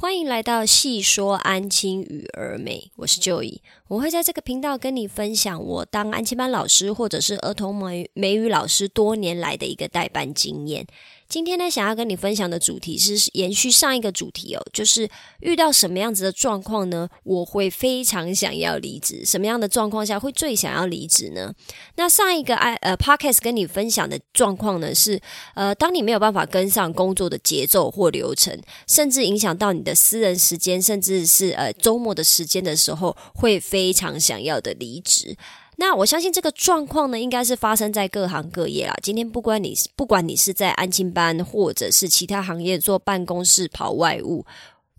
欢迎来到细说安亲与儿美，我是 Joey，我会在这个频道跟你分享我当安亲班老师或者是儿童美美语老师多年来的一个代班经验。今天呢，想要跟你分享的主题是延续上一个主题哦，就是遇到什么样子的状况呢？我会非常想要离职。什么样的状况下会最想要离职呢？那上一个 I 呃 podcast 跟你分享的状况呢，是呃，当你没有办法跟上工作的节奏或流程，甚至影响到你的私人时间，甚至是呃周末的时间的时候，会非常想要的离职。那我相信这个状况呢，应该是发生在各行各业啦。今天不管你不管你是在安亲班，或者是其他行业做办公室跑外务，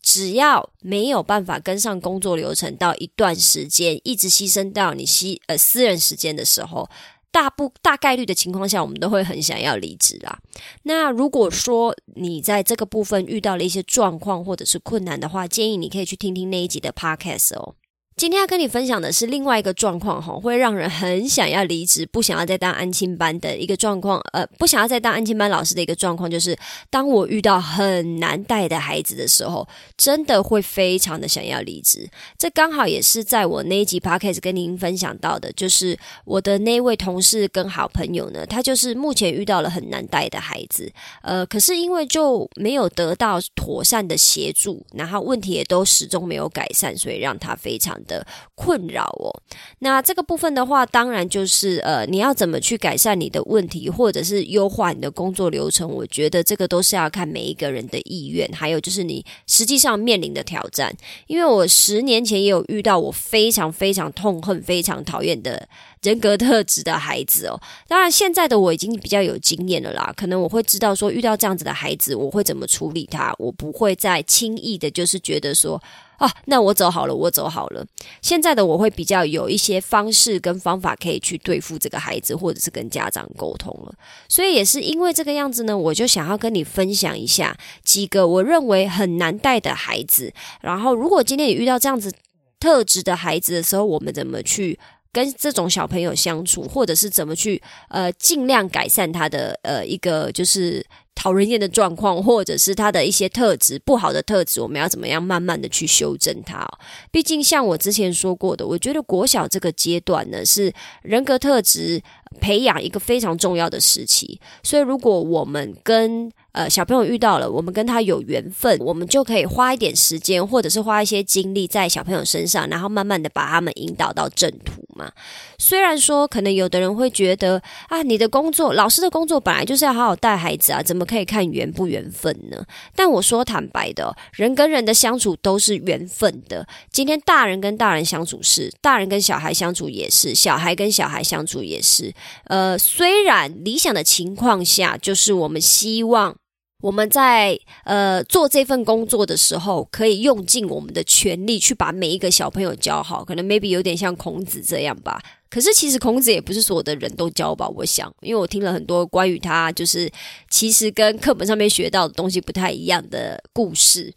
只要没有办法跟上工作流程，到一段时间一直牺牲到你私呃私人时间的时候，大不大概率的情况下，我们都会很想要离职啦。那如果说你在这个部分遇到了一些状况或者是困难的话，建议你可以去听听那一集的 podcast 哦。今天要跟你分享的是另外一个状况哈，会让人很想要离职，不想要再当安亲班的一个状况。呃，不想要再当安亲班老师的一个状况，就是当我遇到很难带的孩子的时候，真的会非常的想要离职。这刚好也是在我那一集 podcast 跟您分享到的，就是我的那位同事跟好朋友呢，他就是目前遇到了很难带的孩子，呃，可是因为就没有得到妥善的协助，然后问题也都始终没有改善，所以让他非常。的困扰哦，那这个部分的话，当然就是呃，你要怎么去改善你的问题，或者是优化你的工作流程？我觉得这个都是要看每一个人的意愿，还有就是你实际上面临的挑战。因为我十年前也有遇到我非常非常痛恨、非常讨厌的人格特质的孩子哦。当然，现在的我已经比较有经验了啦，可能我会知道说遇到这样子的孩子，我会怎么处理他，我不会再轻易的，就是觉得说。啊，那我走好了，我走好了。现在的我会比较有一些方式跟方法可以去对付这个孩子，或者是跟家长沟通了。所以也是因为这个样子呢，我就想要跟你分享一下几个我认为很难带的孩子。然后，如果今天你遇到这样子特质的孩子的时候，我们怎么去跟这种小朋友相处，或者是怎么去呃尽量改善他的呃一个就是。讨人厌的状况，或者是他的一些特质不好的特质，我们要怎么样慢慢的去修正它？毕竟像我之前说过的，我觉得国小这个阶段呢，是人格特质培养一个非常重要的时期。所以，如果我们跟呃小朋友遇到了，我们跟他有缘分，我们就可以花一点时间，或者是花一些精力在小朋友身上，然后慢慢的把他们引导到正途嘛。虽然说，可能有的人会觉得啊，你的工作，老师的工作本来就是要好好带孩子啊，怎么？可以看缘不缘分呢？但我说坦白的，人跟人的相处都是缘分的。今天大人跟大人相处是，大人跟小孩相处也是，小孩跟小孩相处也是。呃，虽然理想的情况下，就是我们希望我们在呃做这份工作的时候，可以用尽我们的全力去把每一个小朋友教好。可能 maybe 有点像孔子这样吧。可是其实孔子也不是所有的人都教吧，我想，因为我听了很多关于他就是其实跟课本上面学到的东西不太一样的故事，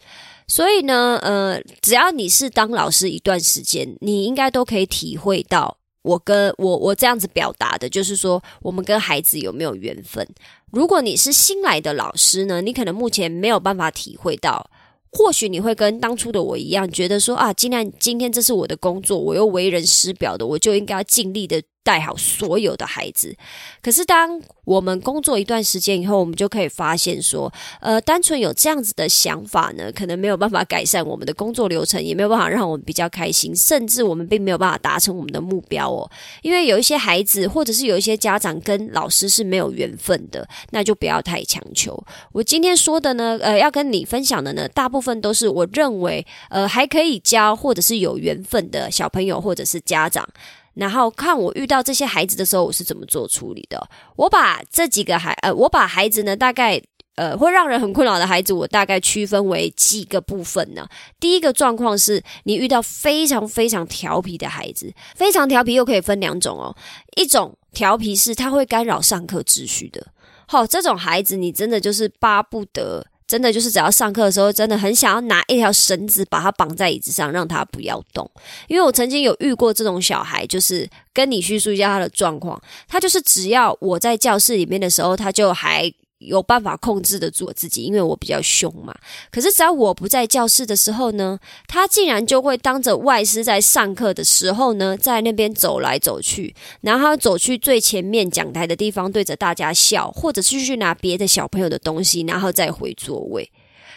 所以呢，呃，只要你是当老师一段时间，你应该都可以体会到我跟我我这样子表达的，就是说我们跟孩子有没有缘分。如果你是新来的老师呢，你可能目前没有办法体会到。或许你会跟当初的我一样，觉得说啊，既然今天这是我的工作，我又为人师表的，我就应该要尽力的。带好所有的孩子，可是当我们工作一段时间以后，我们就可以发现说，呃，单纯有这样子的想法呢，可能没有办法改善我们的工作流程，也没有办法让我们比较开心，甚至我们并没有办法达成我们的目标哦。因为有一些孩子，或者是有一些家长跟老师是没有缘分的，那就不要太强求。我今天说的呢，呃，要跟你分享的呢，大部分都是我认为，呃，还可以教或者是有缘分的小朋友或者是家长。然后看我遇到这些孩子的时候，我是怎么做处理的。我把这几个孩呃，我把孩子呢，大概呃会让人很困扰的孩子，我大概区分为几个部分呢。第一个状况是你遇到非常非常调皮的孩子，非常调皮又可以分两种哦。一种调皮是他会干扰上课秩序的，好，这种孩子你真的就是巴不得。真的就是只要上课的时候，真的很想要拿一条绳子把他绑在椅子上，让他不要动。因为我曾经有遇过这种小孩，就是跟你叙述一下他的状况。他就是只要我在教室里面的时候，他就还。有办法控制得住我自己，因为我比较凶嘛。可是只要我不在教室的时候呢，他竟然就会当着外师在上课的时候呢，在那边走来走去，然后走去最前面讲台的地方，对着大家笑，或者是去拿别的小朋友的东西，然后再回座位。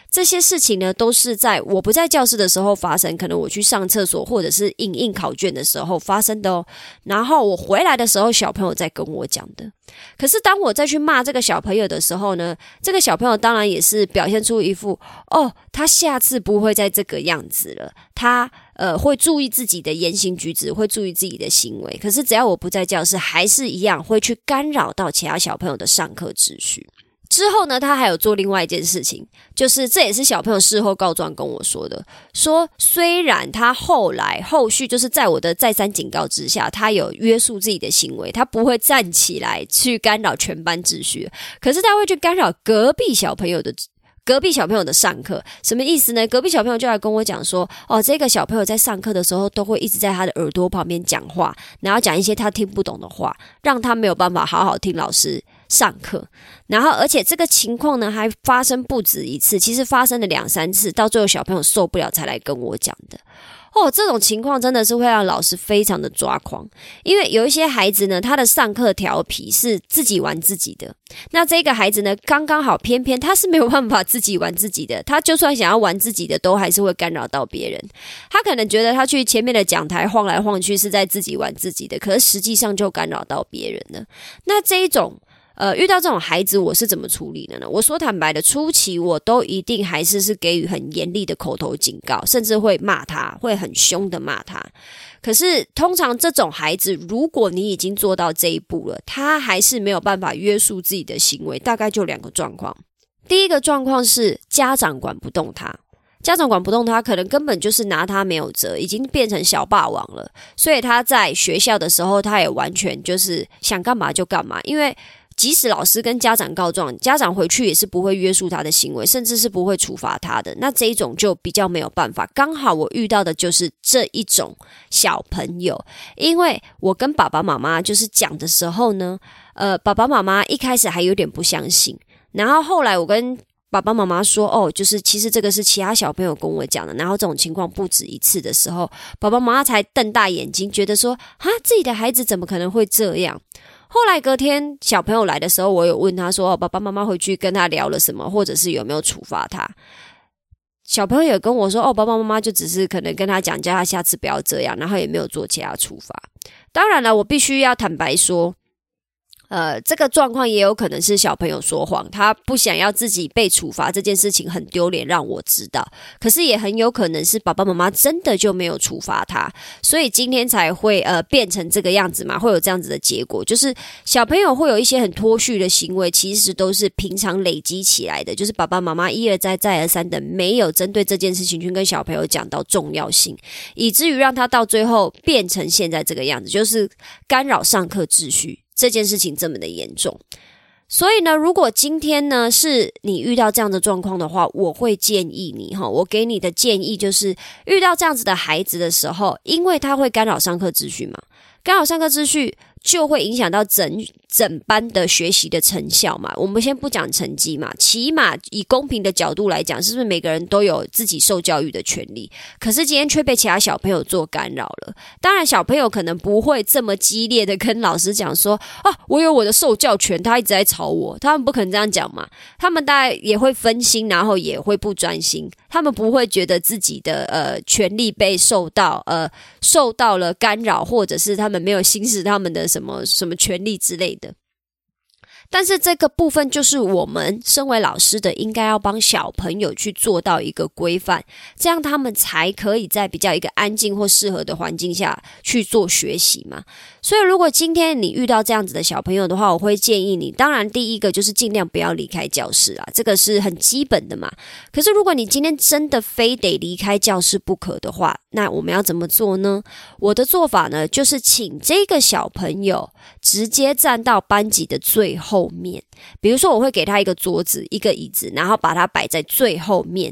这些事情呢，都是在我不在教室的时候发生，可能我去上厕所或者是印印考卷的时候发生的哦。然后我回来的时候，小朋友在跟我讲的。可是当我再去骂这个小朋友的时候呢，这个小朋友当然也是表现出一副哦，他下次不会再这个样子了，他呃会注意自己的言行举止，会注意自己的行为。可是只要我不在教室，还是一样会去干扰到其他小朋友的上课秩序。之后呢，他还有做另外一件事情，就是这也是小朋友事后告状跟我说的。说虽然他后来后续就是在我的再三警告之下，他有约束自己的行为，他不会站起来去干扰全班秩序，可是他会去干扰隔壁小朋友的隔壁小朋友的上课。什么意思呢？隔壁小朋友就来跟我讲说，哦，这个小朋友在上课的时候都会一直在他的耳朵旁边讲话，然后讲一些他听不懂的话，让他没有办法好好听老师。上课，然后而且这个情况呢还发生不止一次，其实发生了两三次，到最后小朋友受不了才来跟我讲的。哦，这种情况真的是会让老师非常的抓狂，因为有一些孩子呢，他的上课调皮是自己玩自己的，那这个孩子呢，刚刚好偏偏他是没有办法自己玩自己的，他就算想要玩自己的，都还是会干扰到别人。他可能觉得他去前面的讲台晃来晃去是在自己玩自己的，可是实际上就干扰到别人了。那这一种。呃，遇到这种孩子，我是怎么处理的呢？我说坦白的，初期我都一定还是是给予很严厉的口头警告，甚至会骂他，会很凶的骂他。可是通常这种孩子，如果你已经做到这一步了，他还是没有办法约束自己的行为，大概就两个状况。第一个状况是家长管不动他，家长管不动他，可能根本就是拿他没有辙，已经变成小霸王了。所以他在学校的时候，他也完全就是想干嘛就干嘛，因为。即使老师跟家长告状，家长回去也是不会约束他的行为，甚至是不会处罚他的。那这一种就比较没有办法。刚好我遇到的就是这一种小朋友，因为我跟爸爸妈妈就是讲的时候呢，呃，爸爸妈妈一开始还有点不相信，然后后来我跟爸爸妈妈说，哦，就是其实这个是其他小朋友跟我讲的，然后这种情况不止一次的时候，爸爸妈妈才瞪大眼睛，觉得说，啊，自己的孩子怎么可能会这样？后来隔天小朋友来的时候，我有问他说：“爸爸妈妈回去跟他聊了什么，或者是有没有处罚他？”小朋友也跟我说：“哦，爸爸妈妈就只是可能跟他讲，叫他下次不要这样，然后也没有做其他处罚。”当然了，我必须要坦白说。呃，这个状况也有可能是小朋友说谎，他不想要自己被处罚这件事情很丢脸，让我知道。可是也很有可能是爸爸妈妈真的就没有处罚他，所以今天才会呃变成这个样子嘛，会有这样子的结果。就是小朋友会有一些很脱序的行为，其实都是平常累积起来的。就是爸爸妈妈一而再再而三的没有针对这件事情去跟小朋友讲到重要性，以至于让他到最后变成现在这个样子，就是干扰上课秩序。这件事情这么的严重，所以呢，如果今天呢是你遇到这样的状况的话，我会建议你哈，我给你的建议就是，遇到这样子的孩子的时候，因为他会干扰上课秩序嘛，干扰上课秩序。就会影响到整整班的学习的成效嘛？我们先不讲成绩嘛，起码以公平的角度来讲，是不是每个人都有自己受教育的权利？可是今天却被其他小朋友做干扰了。当然，小朋友可能不会这么激烈的跟老师讲说：“啊，我有我的受教权。”他一直在吵我，他们不可能这样讲嘛？他们大概也会分心，然后也会不专心。他们不会觉得自己的呃权利被受到呃受到了干扰，或者是他们没有行使他们的什么什么权利之类的。但是这个部分就是我们身为老师的，应该要帮小朋友去做到一个规范，这样他们才可以在比较一个安静或适合的环境下去做学习嘛。所以，如果今天你遇到这样子的小朋友的话，我会建议你，当然第一个就是尽量不要离开教室啊，这个是很基本的嘛。可是，如果你今天真的非得离开教室不可的话，那我们要怎么做呢？我的做法呢，就是请这个小朋友直接站到班级的最后。后面，比如说我会给他一个桌子、一个椅子，然后把它摆在最后面。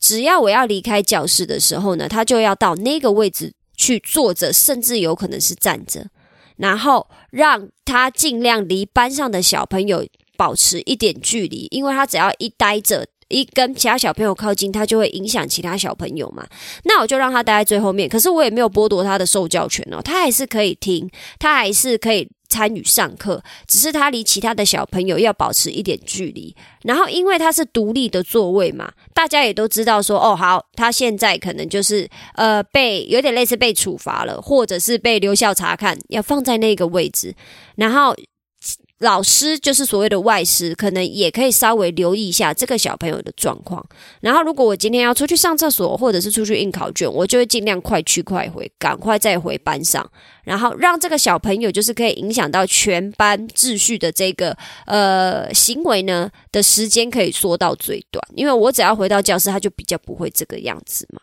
只要我要离开教室的时候呢，他就要到那个位置去坐着，甚至有可能是站着，然后让他尽量离班上的小朋友保持一点距离，因为他只要一待着。一跟其他小朋友靠近，他就会影响其他小朋友嘛。那我就让他待在最后面，可是我也没有剥夺他的受教权哦，他还是可以听，他还是可以参与上课，只是他离其他的小朋友要保持一点距离。然后因为他是独立的座位嘛，大家也都知道说，哦，好，他现在可能就是呃被有点类似被处罚了，或者是被留校查看，要放在那个位置，然后。老师就是所谓的外师，可能也可以稍微留意一下这个小朋友的状况。然后，如果我今天要出去上厕所，或者是出去印考卷，我就会尽量快去快回，赶快再回班上，然后让这个小朋友就是可以影响到全班秩序的这个呃行为呢的时间可以缩到最短，因为我只要回到教室，他就比较不会这个样子嘛。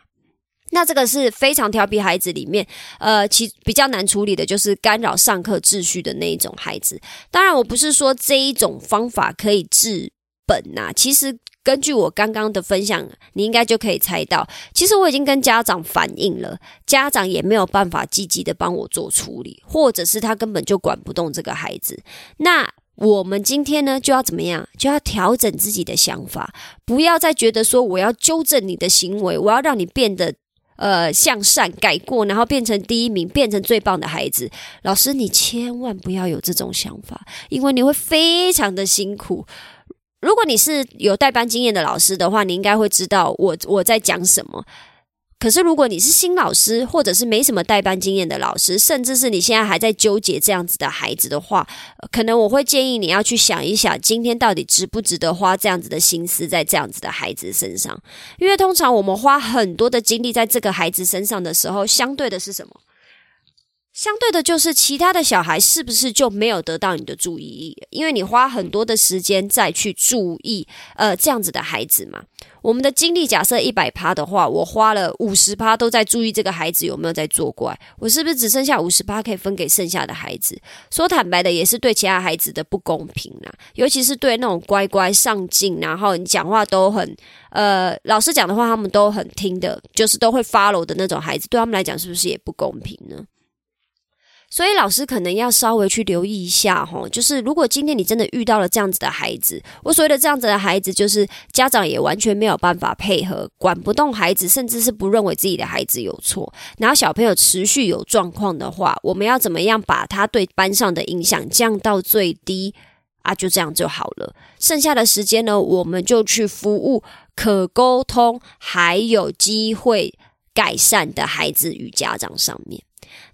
那这个是非常调皮孩子里面，呃，其比较难处理的就是干扰上课秩序的那一种孩子。当然，我不是说这一种方法可以治本呐。其实根据我刚刚的分享，你应该就可以猜到，其实我已经跟家长反映了，家长也没有办法积极的帮我做处理，或者是他根本就管不动这个孩子。那我们今天呢，就要怎么样？就要调整自己的想法，不要再觉得说我要纠正你的行为，我要让你变得。呃，向善改过，然后变成第一名，变成最棒的孩子。老师，你千万不要有这种想法，因为你会非常的辛苦。如果你是有带班经验的老师的话，你应该会知道我我在讲什么。可是，如果你是新老师，或者是没什么代班经验的老师，甚至是你现在还在纠结这样子的孩子的话，可能我会建议你要去想一想，今天到底值不值得花这样子的心思在这样子的孩子身上？因为通常我们花很多的精力在这个孩子身上的时候，相对的是什么？相对的，就是其他的小孩是不是就没有得到你的注意？因为你花很多的时间再去注意呃这样子的孩子嘛。我们的精力假设一百趴的话，我花了五十趴都在注意这个孩子有没有在作怪，我是不是只剩下五十趴可以分给剩下的孩子？说坦白的，也是对其他孩子的不公平啊，尤其是对那种乖乖上进，然后你讲话都很呃老师讲的话他们都很听的，就是都会 follow 的那种孩子，对他们来讲是不是也不公平呢？所以老师可能要稍微去留意一下哈，就是如果今天你真的遇到了这样子的孩子，我所谓的这样子的孩子，就是家长也完全没有办法配合，管不动孩子，甚至是不认为自己的孩子有错，然后小朋友持续有状况的话，我们要怎么样把他对班上的影响降到最低啊？就这样就好了。剩下的时间呢，我们就去服务可沟通还有机会改善的孩子与家长上面。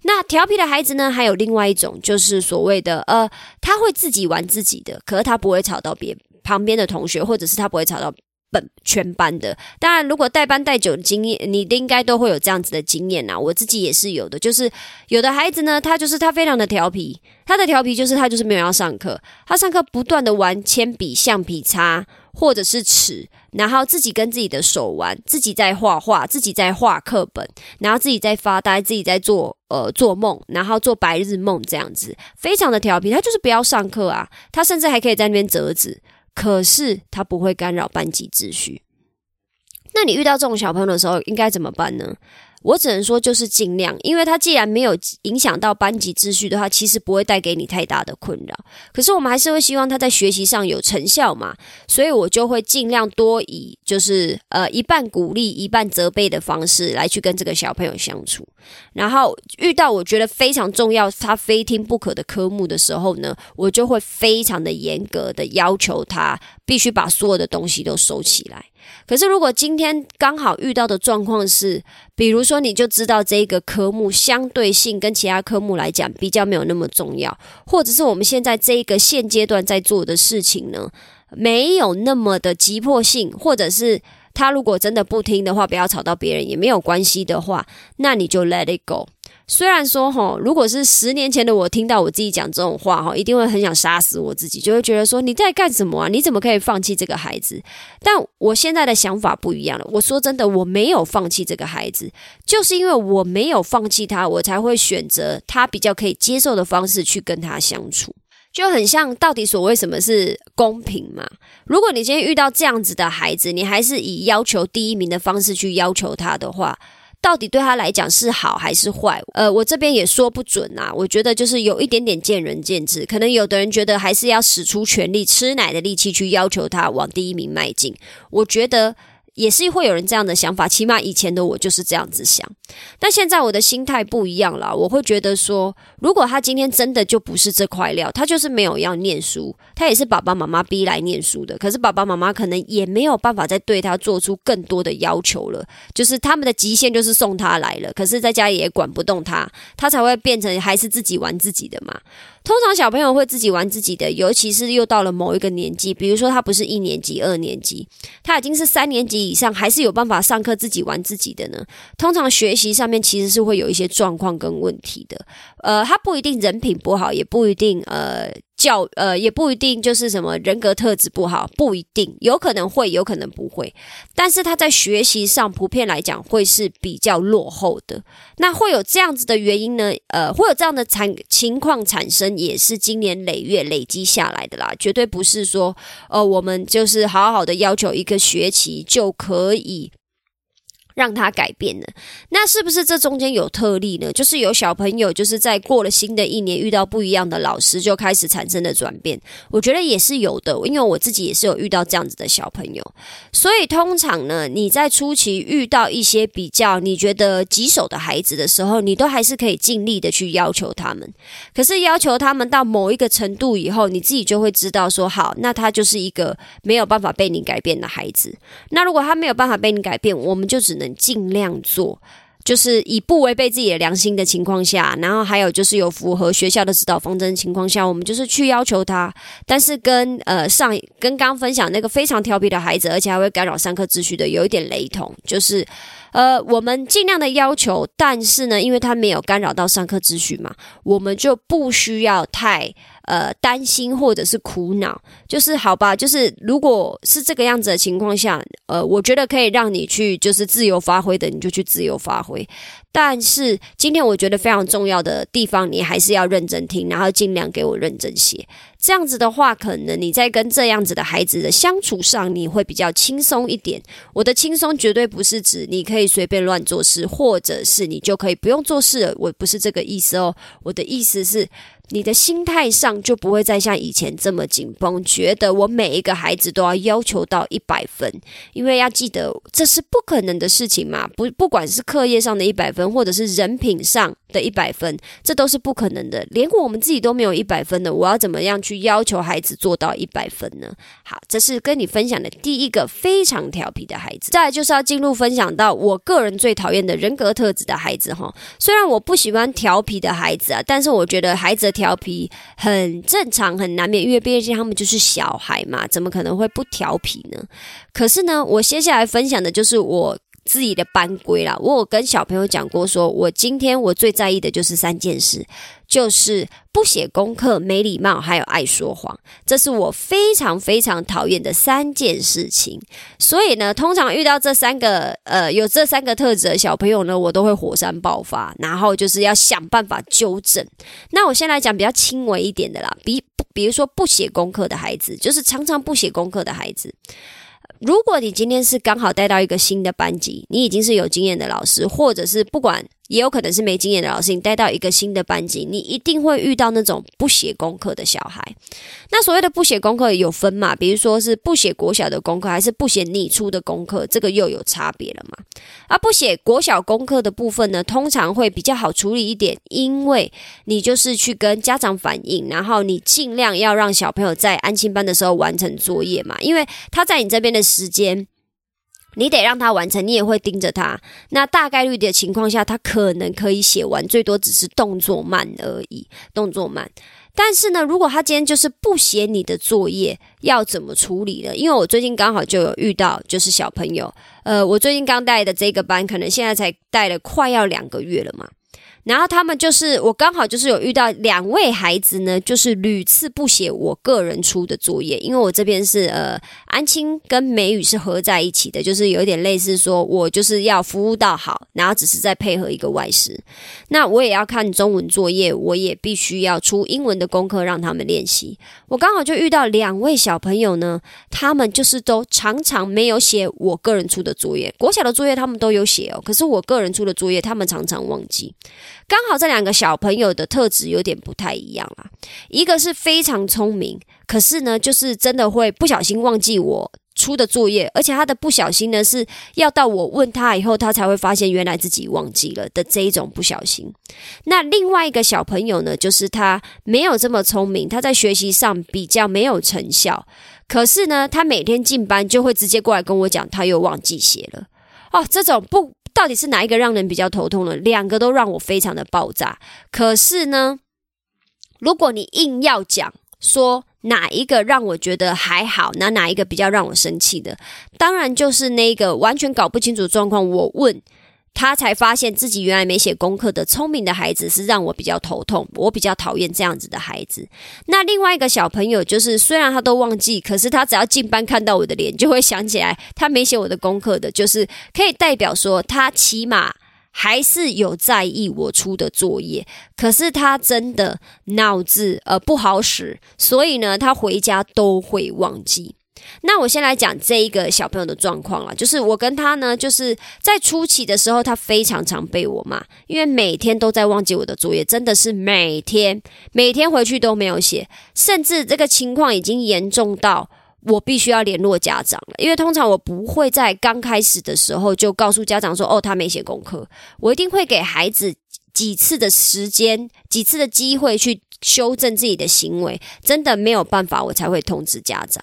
那调皮的孩子呢？还有另外一种，就是所谓的呃，他会自己玩自己的，可是他不会吵到别旁边的同学，或者是他不会吵到本全班的。当然，如果带班带久的经验，你的应该都会有这样子的经验呐。我自己也是有的，就是有的孩子呢，他就是他非常的调皮，他的调皮就是他就是没有要上课，他上课不断的玩铅笔、橡皮擦或者是尺。然后自己跟自己的手玩，自己在画画，自己在画课本，然后自己在发呆，自己在做呃做梦，然后做白日梦这样子，非常的调皮。他就是不要上课啊，他甚至还可以在那边折纸，可是他不会干扰班级秩序。那你遇到这种小朋友的时候，应该怎么办呢？我只能说，就是尽量，因为他既然没有影响到班级秩序的话，其实不会带给你太大的困扰。可是我们还是会希望他在学习上有成效嘛，所以我就会尽量多以就是呃一半鼓励一半责备的方式来去跟这个小朋友相处。然后遇到我觉得非常重要、他非听不可的科目的时候呢，我就会非常的严格的要求他必须把所有的东西都收起来。可是，如果今天刚好遇到的状况是，比如说，你就知道这个科目相对性跟其他科目来讲比较没有那么重要，或者是我们现在这一个现阶段在做的事情呢，没有那么的急迫性，或者是他如果真的不听的话，不要吵到别人也没有关系的话，那你就 let it go。虽然说哈，如果是十年前的我听到我自己讲这种话哈，一定会很想杀死我自己，就会觉得说你在干什么啊？你怎么可以放弃这个孩子？但我现在的想法不一样了。我说真的，我没有放弃这个孩子，就是因为我没有放弃他，我才会选择他比较可以接受的方式去跟他相处，就很像到底所谓什么是公平嘛？如果你今天遇到这样子的孩子，你还是以要求第一名的方式去要求他的话。到底对他来讲是好还是坏？呃，我这边也说不准啊。我觉得就是有一点点见仁见智，可能有的人觉得还是要使出全力、吃奶的力气去要求他往第一名迈进。我觉得。也是会有人这样的想法，起码以前的我就是这样子想。但现在我的心态不一样了，我会觉得说，如果他今天真的就不是这块料，他就是没有要念书，他也是爸爸妈妈逼来念书的。可是爸爸妈妈可能也没有办法再对他做出更多的要求了，就是他们的极限就是送他来了，可是在家里也管不动他，他才会变成还是自己玩自己的嘛。通常小朋友会自己玩自己的，尤其是又到了某一个年纪，比如说他不是一年级、二年级，他已经是三年级以上，还是有办法上课自己玩自己的呢？通常学习上面其实是会有一些状况跟问题的。呃，他不一定人品不好，也不一定呃。教呃也不一定就是什么人格特质不好，不一定，有可能会，有可能不会。但是他在学习上普遍来讲会是比较落后的。那会有这样子的原因呢？呃，会有这样的产情况产生，也是今年累月累积下来的啦，绝对不是说呃我们就是好好的要求一个学期就可以。让他改变了，那是不是这中间有特例呢？就是有小朋友就是在过了新的一年遇到不一样的老师，就开始产生的转变。我觉得也是有的，因为我自己也是有遇到这样子的小朋友。所以通常呢，你在初期遇到一些比较你觉得棘手的孩子的时候，你都还是可以尽力的去要求他们。可是要求他们到某一个程度以后，你自己就会知道说，好，那他就是一个没有办法被你改变的孩子。那如果他没有办法被你改变，我们就只能。能尽量做，就是以不违背自己的良心的情况下，然后还有就是有符合学校的指导方针情况下，我们就是去要求他。但是跟呃上跟刚分享那个非常调皮的孩子，而且还会干扰上课秩序的，有一点雷同，就是呃我们尽量的要求，但是呢，因为他没有干扰到上课秩序嘛，我们就不需要太。呃，担心或者是苦恼，就是好吧，就是如果是这个样子的情况下，呃，我觉得可以让你去就是自由发挥的，你就去自由发挥。但是今天我觉得非常重要的地方，你还是要认真听，然后尽量给我认真写。这样子的话，可能你在跟这样子的孩子的相处上，你会比较轻松一点。我的轻松绝对不是指你可以随便乱做事，或者是你就可以不用做事了。我不是这个意思哦，我的意思是。你的心态上就不会再像以前这么紧绷，觉得我每一个孩子都要要求到一百分，因为要记得这是不可能的事情嘛。不，不管是课业上的一百分，或者是人品上的一百分，这都是不可能的。连我们自己都没有一百分的，我要怎么样去要求孩子做到一百分呢？好，这是跟你分享的第一个非常调皮的孩子。再来就是要进入分享到我个人最讨厌的人格特质的孩子哈。虽然我不喜欢调皮的孩子啊，但是我觉得孩子的。调皮很正常，很难免，因为毕竟他们就是小孩嘛，怎么可能会不调皮呢？可是呢，我接下来分享的就是我。自己的班规啦，我有跟小朋友讲过，说我今天我最在意的就是三件事，就是不写功课、没礼貌，还有爱说谎，这是我非常非常讨厌的三件事情。所以呢，通常遇到这三个呃有这三个特质的小朋友呢，我都会火山爆发，然后就是要想办法纠正。那我先来讲比较轻微一点的啦，比比如说不写功课的孩子，就是常常不写功课的孩子。如果你今天是刚好带到一个新的班级，你已经是有经验的老师，或者是不管。也有可能是没经验的老师，你带到一个新的班级，你一定会遇到那种不写功课的小孩。那所谓的不写功课有分嘛？比如说是不写国小的功课，还是不写你出的功课，这个又有差别了嘛？而不写国小功课的部分呢，通常会比较好处理一点，因为你就是去跟家长反映，然后你尽量要让小朋友在安亲班的时候完成作业嘛，因为他在你这边的时间。你得让他完成，你也会盯着他。那大概率的情况下，他可能可以写完，最多只是动作慢而已，动作慢。但是呢，如果他今天就是不写你的作业，要怎么处理呢？因为我最近刚好就有遇到，就是小朋友，呃，我最近刚带的这个班，可能现在才带了快要两个月了嘛。然后他们就是我刚好就是有遇到两位孩子呢，就是屡次不写我个人出的作业，因为我这边是呃安青跟美语是合在一起的，就是有点类似说我就是要服务到好，然后只是在配合一个外师，那我也要看中文作业，我也必须要出英文的功课让他们练习。我刚好就遇到两位小朋友呢，他们就是都常常没有写我个人出的作业，国小的作业他们都有写哦，可是我个人出的作业他们常常忘记。刚好这两个小朋友的特质有点不太一样啦，一个是非常聪明，可是呢，就是真的会不小心忘记我出的作业，而且他的不小心呢，是要到我问他以后，他才会发现原来自己忘记了的这一种不小心。那另外一个小朋友呢，就是他没有这么聪明，他在学习上比较没有成效，可是呢，他每天进班就会直接过来跟我讲，他又忘记写了。哦，这种不。到底是哪一个让人比较头痛呢？两个都让我非常的爆炸。可是呢，如果你硬要讲说哪一个让我觉得还好，那哪一个比较让我生气的，当然就是那个完全搞不清楚状况。我问。他才发现自己原来没写功课的聪明的孩子是让我比较头痛，我比较讨厌这样子的孩子。那另外一个小朋友就是，虽然他都忘记，可是他只要进班看到我的脸，就会想起来他没写我的功课的，就是可以代表说他起码还是有在意我出的作业。可是他真的脑子呃不好使，所以呢，他回家都会忘记。那我先来讲这一个小朋友的状况了，就是我跟他呢，就是在初期的时候，他非常常被我骂，因为每天都在忘记我的作业，真的是每天每天回去都没有写，甚至这个情况已经严重到我必须要联络家长了，因为通常我不会在刚开始的时候就告诉家长说，哦，他没写功课，我一定会给孩子几次的时间，几次的机会去修正自己的行为，真的没有办法，我才会通知家长。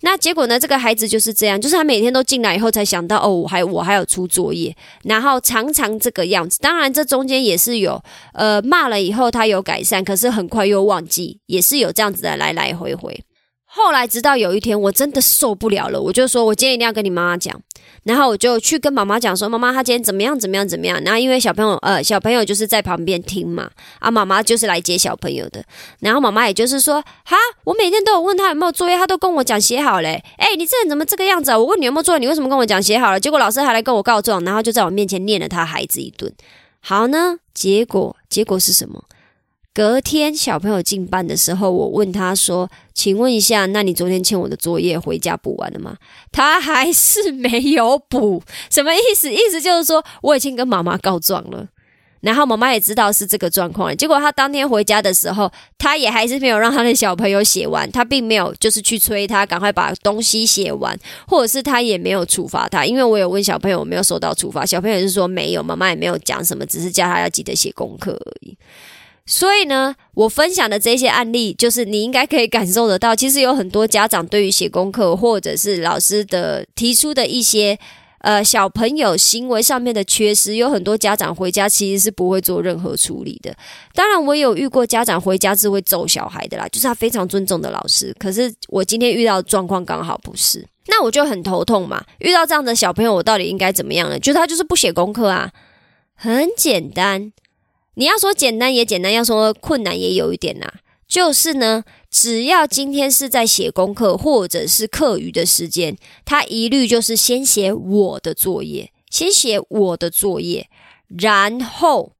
那结果呢？这个孩子就是这样，就是他每天都进来以后才想到，哦，我还我还有出作业，然后常常这个样子。当然，这中间也是有，呃，骂了以后他有改善，可是很快又忘记，也是有这样子的来来回回。后来直到有一天，我真的受不了了，我就说，我今天一定要跟你妈妈讲。然后我就去跟妈妈讲说，妈妈，他今天怎么样？怎么样？怎么样？然后因为小朋友，呃，小朋友就是在旁边听嘛，啊，妈妈就是来接小朋友的。然后妈妈也就是说，哈，我每天都有问他有没有作业，他都跟我讲写好嘞。哎，你这人怎么这个样子啊？我问你有没有作业，你为什么跟我讲写好了？结果老师还来跟我告状，然后就在我面前念了他孩子一顿。好呢，结果结果是什么？隔天小朋友进班的时候，我问他说：“请问一下，那你昨天欠我的作业回家补完了吗？”他还是没有补，什么意思？意思就是说我已经跟妈妈告状了，然后妈妈也知道是这个状况。结果他当天回家的时候，他也还是没有让他的小朋友写完，他并没有就是去催他赶快把东西写完，或者是他也没有处罚他，因为我有问小朋友有没有受到处罚，小朋友是说没有，妈妈也没有讲什么，只是叫他要记得写功课而已。所以呢，我分享的这些案例，就是你应该可以感受得到，其实有很多家长对于写功课，或者是老师的提出的一些呃小朋友行为上面的缺失，有很多家长回家其实是不会做任何处理的。当然，我有遇过家长回家是会揍小孩的啦，就是他非常尊重的老师。可是我今天遇到的状况刚好不是，那我就很头痛嘛。遇到这样的小朋友，我到底应该怎么样呢？就他就是不写功课啊，很简单。你要说简单也简单，要说困难也有一点呐。就是呢，只要今天是在写功课或者是课余的时间，他一律就是先写我的作业，先写我的作业，然后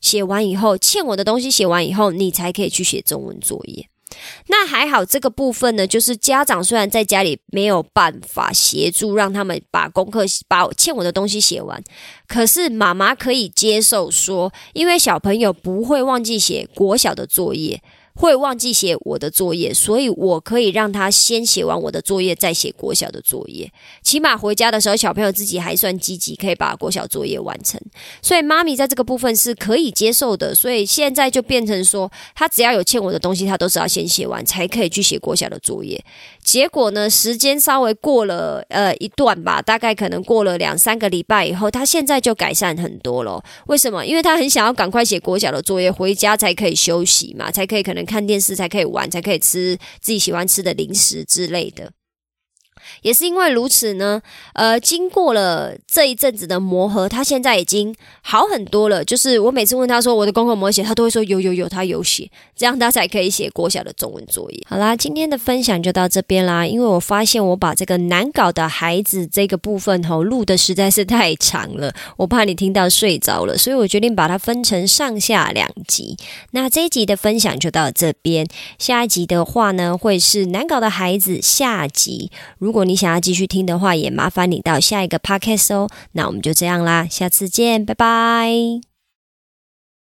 写完以后欠我的东西写完以后，你才可以去写中文作业。那还好，这个部分呢，就是家长虽然在家里没有办法协助让他们把功课、把欠我的东西写完，可是妈妈可以接受说，因为小朋友不会忘记写国小的作业。会忘记写我的作业，所以我可以让他先写完我的作业，再写国小的作业。起码回家的时候，小朋友自己还算积极，可以把国小作业完成。所以妈咪在这个部分是可以接受的。所以现在就变成说，他只要有欠我的东西，他都是要先写完，才可以去写国小的作业。结果呢，时间稍微过了呃一段吧，大概可能过了两三个礼拜以后，他现在就改善很多了。为什么？因为他很想要赶快写国小的作业，回家才可以休息嘛，才可以可能。看电视才可以玩，才可以吃自己喜欢吃的零食之类的。也是因为如此呢，呃，经过了这一阵子的磨合，他现在已经好很多了。就是我每次问他说我的功课没写，他都会说有有有，他有写，这样他才可以写国小的中文作业。好啦，今天的分享就到这边啦。因为我发现我把这个难搞的孩子这个部分吼录的实在是太长了，我怕你听到睡着了，所以我决定把它分成上下两集。那这一集的分享就到这边，下一集的话呢会是难搞的孩子下集。如如果你想要继续听的话，也麻烦你到下一个 podcast 哦。那我们就这样啦，下次见，拜拜。